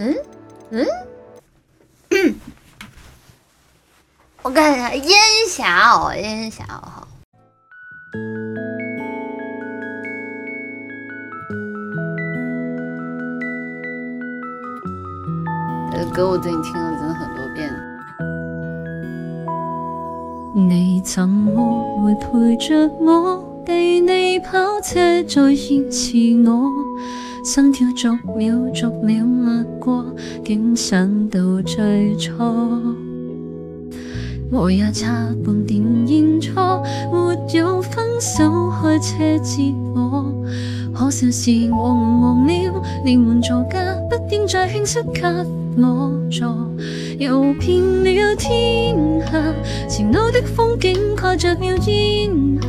嗯嗯，我看一下音效，音效好。这歌我最近听了真的很多遍。你怎么会陪着我？替你跑车再延起我。心跳逐秒逐秒掠过，竟想到最初。我也差半点认错，没有分手开车接我。可笑是我误了，你们座驾，不应再轻率给我坐。游遍了天下，前路的风景盖着了烟霞，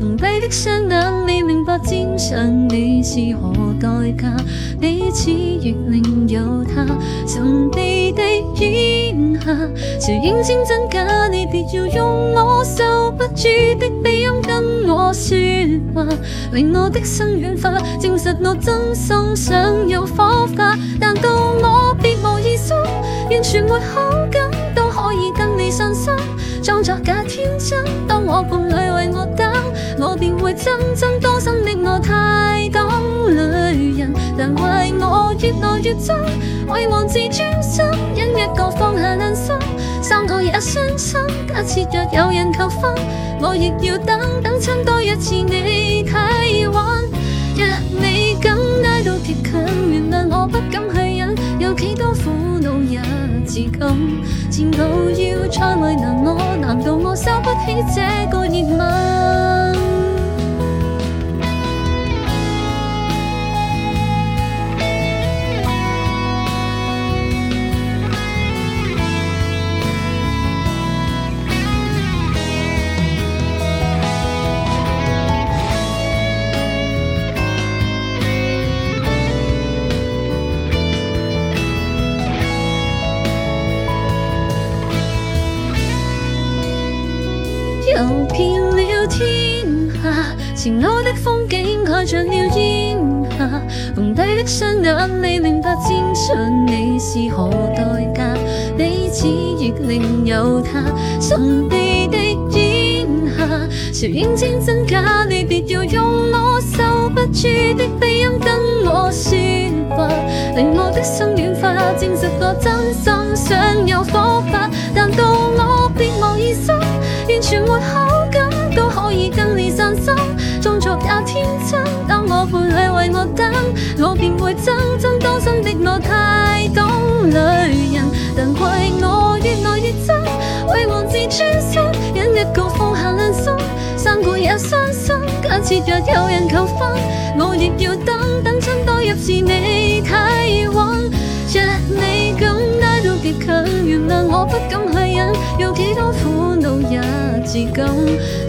蒙蔽的双眼未明白天上你是何代价，彼此亦另有他，神秘的。谁应分真假？你别要用我受不住的鼻音跟我说话，令我的心软化，证实我真心想有火花。难道我别无异心，完全没好感都可以跟你上心，装作假天真。当我伴侣为我等，我便会真真。多心的我太懂女人，难怪我越来越真，毁坏自尊心。一个放下两心，三个也伤心。假设若有人求婚，我亦要等，等亲多一次你体温。若你敢挨到极近，原谅我不敢去忍，有几多苦恼也自甘。前途要再为难我，难道我受不起这个？游遍了天下，前路的风景盖着了烟霞，红底的双眼你明白沾上，你是何代价？彼此亦另有他，神秘的烟下，谁认清真假？你别要用我受不住的鼻音跟我说话，令我的心软化，证实我真心想有火花，但到我别无意心。完全没好感，都可以跟你散心，装作也天真。当我伴侣为我等，我便会真真。多心的我太懂女人，但为我越来越真，为王自专心，忍一个放下良心，三过也伤心。假设若有人求婚，我亦要等，等真多一次你太晚。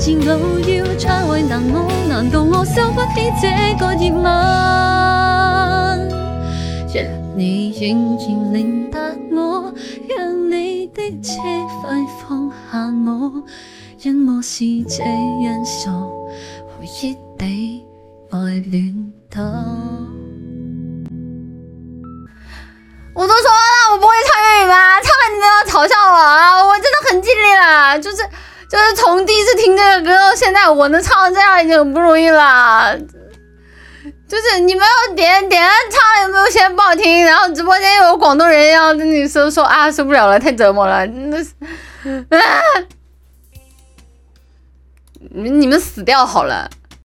是我要再为难我难道我受不起这个热吻若你仍然明白我让你的车快放下我因我是这样傻回忆地爱恋他。我都说了我不会唱粤语吗唱了你们要嘲笑我啊我真的很尽力啦就是就是从第一次听这个歌到现在，我能唱成这样已经很不容易了。就是你没有点点唱，也没有嫌不好听，然后直播间又有广东人要跟你说说啊，受不了了，太折磨了，那的。啊，你们死掉好了。